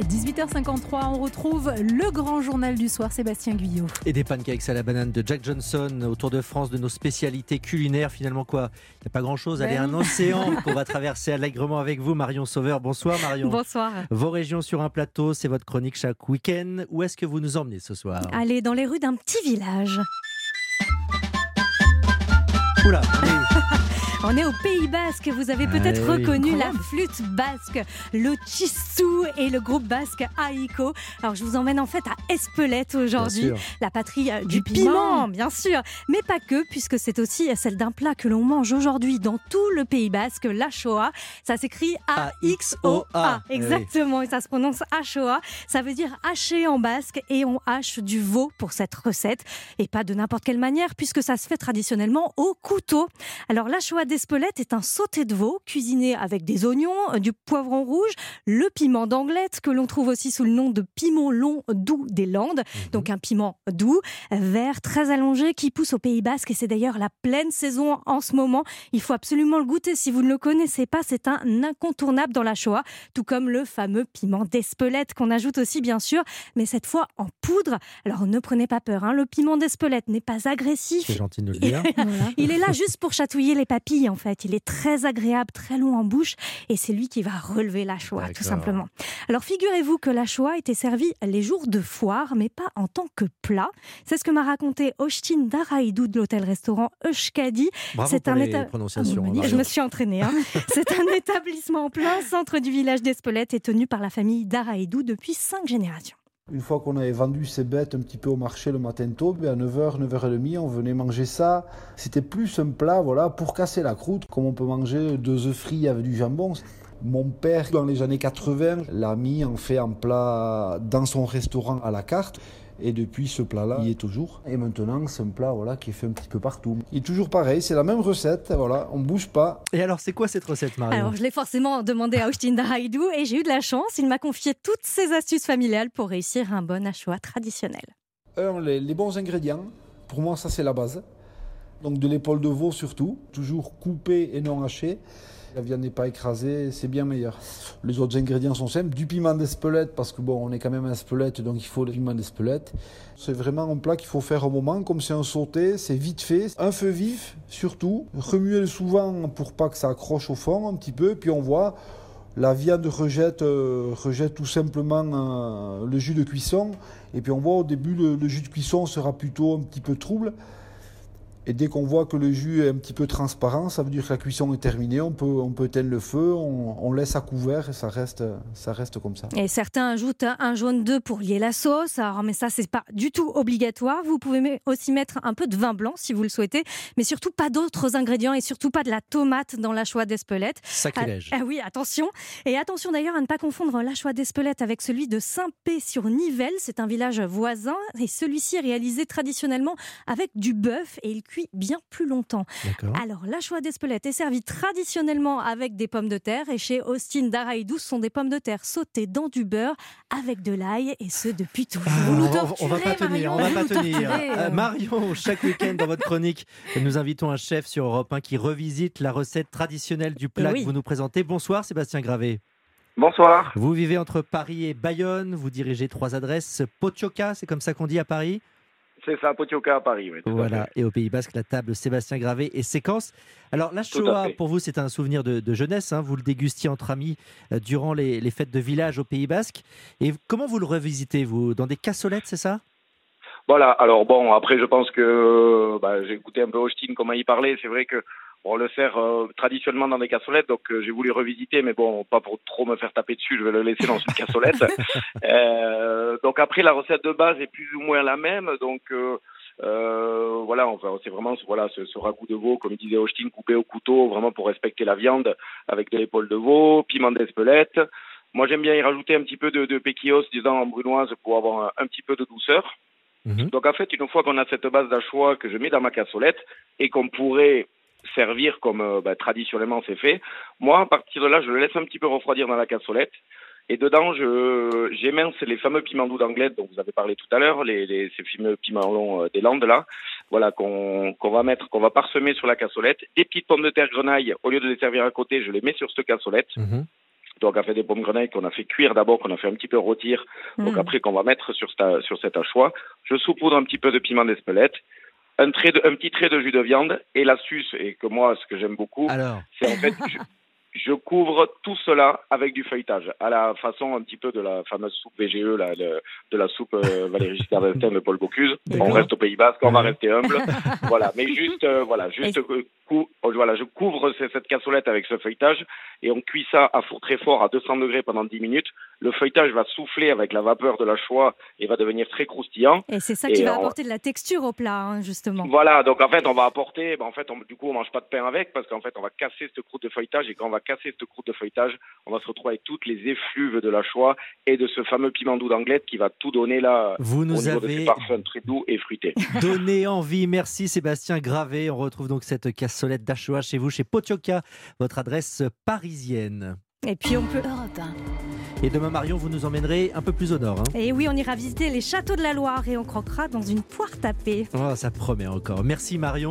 18h53, on retrouve le grand journal du soir, Sébastien Guyot. Et des pancakes à la banane de Jack Johnson autour de France, de nos spécialités culinaires. Finalement, quoi Il n'y a pas grand-chose. Allez, Ben un océan qu'on va traverser allègrement avec vous, Marion Sauveur. Bonsoir, Marion. Bonsoir. Vos régions sur un plateau, c'est votre chronique chaque week-end. Où est-ce que vous nous emmenez ce soir? Allez, dans les rues d'un petit village. Oula, on est au Pays Basque. Vous avez peut-être Ah oui. reconnu la flûte basque, le Chistou et le groupe basque Aiko. Alors, je vous emmène en fait à Espelette aujourd'hui, la patrie euh, du, Du piment, piment. bien sûr. Mais pas que, puisque c'est aussi celle d'un plat que l'on mange aujourd'hui dans tout le Pays Basque, la Shoah. Ça s'écrit A-X-O-A. Eh. Exactement, et ça se prononce Achoa. Ça veut dire hacher en basque et on hache du veau pour cette recette. Et pas de n'importe quelle manière, puisque ça se fait traditionnellement au couteau. Alors, la Shoah d'Espelette est un sauté de veau cuisiné avec des oignons, euh, du poivron rouge, le piment d'Anglette, que l'on trouve aussi sous le nom de piment long doux des Landes. Donc, un piment doux, vert, très allongé, qui pousse au Pays Basque. Et c'est d'ailleurs la pleine saison en ce moment. Il faut absolument le goûter. Si vous ne le connaissez pas, c'est un incontournable dans la Shoah, tout comme le fameux piment d'Espelette qu'on ajoute aussi, bien sûr, mais cette fois en poudre. Alors, ne prenez pas peur, hein, le piment d'Espelette n'est pas agressif. C'est gentil de le dire. Il est là juste pour chatouiller les papilles, en fait. Il est très agréable, très long en bouche, et c'est lui qui va relever la Shoah, tout simplement. Alors, figurez-vous que la Shoah était servie les jours de foire, mais pas en tant que plat. C'est ce que m'a raconté Ostin Daraïdou de l'hôtel-restaurant Euskadi. Bravo C'est un. Ah, Marion. Je me suis entraînée. hein. C'est un établissement en plein centre du village d'Espelette et tenu par la famille Daraïdou depuis cinq générations. Une fois qu'on avait vendu ces bêtes un petit peu au marché le matin tôt, ben à 9h, 9h30, on venait manger ça. C'était plus un plat voilà, pour casser la croûte, comme on peut manger deux œufs frits avec du jambon. Mon père, dans les années 80, l'a mis en fait en plat dans son restaurant à la carte. Et depuis ce plat-là, il y est toujours. Et maintenant, c'est un plat voilà, qui est fait un petit peu partout. Il est toujours pareil, c'est la même recette, voilà, on bouge pas. Et alors, c'est quoi cette recette, Marion Alors, je l'ai forcément demandé à Austin Daraïdou et j'ai eu de la chance. Il m'a confié toutes ses astuces familiales pour réussir un bon achoa traditionnel. Un, les, les bons ingrédients. Pour moi, ça, c'est la base. Donc, de l'épaule de veau surtout. Toujours coupée et non hachée. La viande n'est pas écrasée, c'est bien meilleur. Les autres ingrédients sont simples. Du piment d'Espelette, parce que on est quand même à Espelette, donc il faut le piment d'Espelette. C'est vraiment un plat qu'il faut faire au moment. Comme c'est un sauté, c'est vite fait. Un feu vif, surtout. Remuer souvent pour pas que ça accroche au fond un petit peu. Puis on voit, la viande rejette, euh, rejette tout simplement euh, le jus de cuisson. Et puis on voit au début, le jus de cuisson sera plutôt un petit peu trouble. Et dès qu'on voit que le jus est un petit peu transparent, ça veut dire que la cuisson est terminée. On peut, on peut éteindre le feu, on, on laisse à couvert et ça reste, ça reste comme ça. Et certains ajoutent un jaune d'œuf pour lier la sauce. Alors, mais ça, c'est pas du tout obligatoire. Vous pouvez aussi mettre un peu de vin blanc si vous le souhaitez, mais surtout pas d'autres ingrédients et surtout pas de la tomate dans l'achoa d'Espelette. Sacrilège. Ah, ah oui, attention. Et attention d'ailleurs à ne pas confondre l'achois d'Espelette avec celui de Saint-Pé-sur-Nivelle. C'est un village voisin et celui-ci est réalisé traditionnellement avec du bœuf et il cuit bien plus longtemps. Alors, l'achois d'Espelette est servi traditionnellement avec des pommes de terre et chez Austin Daraïdou, ce sont des pommes de terre sautées dans du beurre avec de l'ail et ce depuis toujours. Ah, Vous nous on, va- on va pas torturez, tenir, Marion, on va pas tenir. torturez, Euh. Marion, chaque week-end dans votre chronique, nous invitons un chef sur Europe 1 qui revisite la recette traditionnelle du plat oui. que vous nous présentez. Bonsoir Sébastien Gravé. Bonsoir. Vous vivez entre Paris et Bayonne, vous dirigez trois adresses. Potioka, c'est comme ça qu'on dit à Paris? C'est ça, Potioka à Paris. Oui, Voilà, et au Pays Basque, la table Sébastien Gravé et séquence. Alors, la Shoah, pour vous, c'est un souvenir de, de jeunesse. hein. Vous le dégustiez entre amis euh, durant les, les fêtes de village au Pays Basque. Et comment vous le revisitez, vous? Dans des cassolettes, c'est ça? Voilà, alors bon, après, je pense que bah, j'ai écouté un peu Austin, comment il parlait. C'est vrai que on le sert euh, traditionnellement dans des cassolettes, donc euh, j'ai voulu revisiter, mais bon, pas pour trop me faire taper dessus, je vais le laisser dans une cassolette. Euh, donc après, la recette de base est plus ou moins la même, donc voilà, enfin, c'est vraiment voilà ce, ce ragoût de veau, comme disait Austin, coupé au couteau, vraiment pour respecter la viande, avec de l'épaule de veau, piment d'Espelette. Moi, j'aime bien y rajouter un petit peu de, de péquillos, disons en brunoise, pour avoir un, un petit peu de douceur. Mhm. Donc en fait, une fois qu'on a cette base d'achois que je mets dans ma cassolette et qu'on pourrait servir comme euh, bah, traditionnellement c'est fait, moi à partir de là, je le laisse un petit peu refroidir dans la cassolette et dedans je j'émince les fameux piments doux d'Anglette dont vous avez parlé tout à l'heure, les, les ces fameux piments longs euh, des Landes là, voilà qu'on qu'on va mettre, qu'on va parsemer sur la cassolette. Des petites pommes de terre grenaille, au lieu de les servir à côté, je les mets sur cette cassolette. Mhm. Donc, on fait des pommes grenailles qu'on a fait cuire d'abord, qu'on a fait un petit peu rôtir. Donc, Mm. après, qu'on va mettre sur, cette, sur cet hachoir. Je saupoudre un petit peu de piment d'Espelette, un, trait de, un petit trait de jus de viande et l'astuce, et que moi, ce que j'aime beaucoup, c'est en fait, je, je couvre tout cela avec du feuilletage, à la façon un petit peu de la fameuse soupe VGE, là, le- de la soupe euh, Valéry Giscard de Paul Bocuse. On reste au Pays Basque, on va rester humble. voilà, mais juste, euh, voilà, juste, euh, cou- oh, voilà, je couvre ce- cette cassolette avec ce feuilletage et on cuit ça à four très fort à 200 degrés pendant 10 minutes. Le feuilletage va souffler avec la vapeur de la choix et va devenir très croustillant. Et c'est ça Et qui va on- apporter de la texture au plat, hein, justement. Voilà, donc en fait, on va apporter, ben, en fait, on- du coup, on mange pas de pain avec parce qu'en fait, on va casser cette croûte de feuilletage et quand on va casser cette croûte de feuilletage, on va se retrouver avec toutes les effluves de la choix et de ce fameux piment doux d'Anglette qui va tout donner là vous nous avez ses parfums très doux et fruités. donné envie. Merci Sébastien Gravé. On retrouve donc cette cassolette d'Achoa chez vous, chez Potioka, votre adresse parisienne. Et puis on peut. Europe 1. Et demain, Marion, vous nous emmènerez un peu plus au nord. hein. Et oui, on ira visiter les châteaux de la Loire et on croquera dans une poire tapée. Oh, ça promet encore. Merci Marion.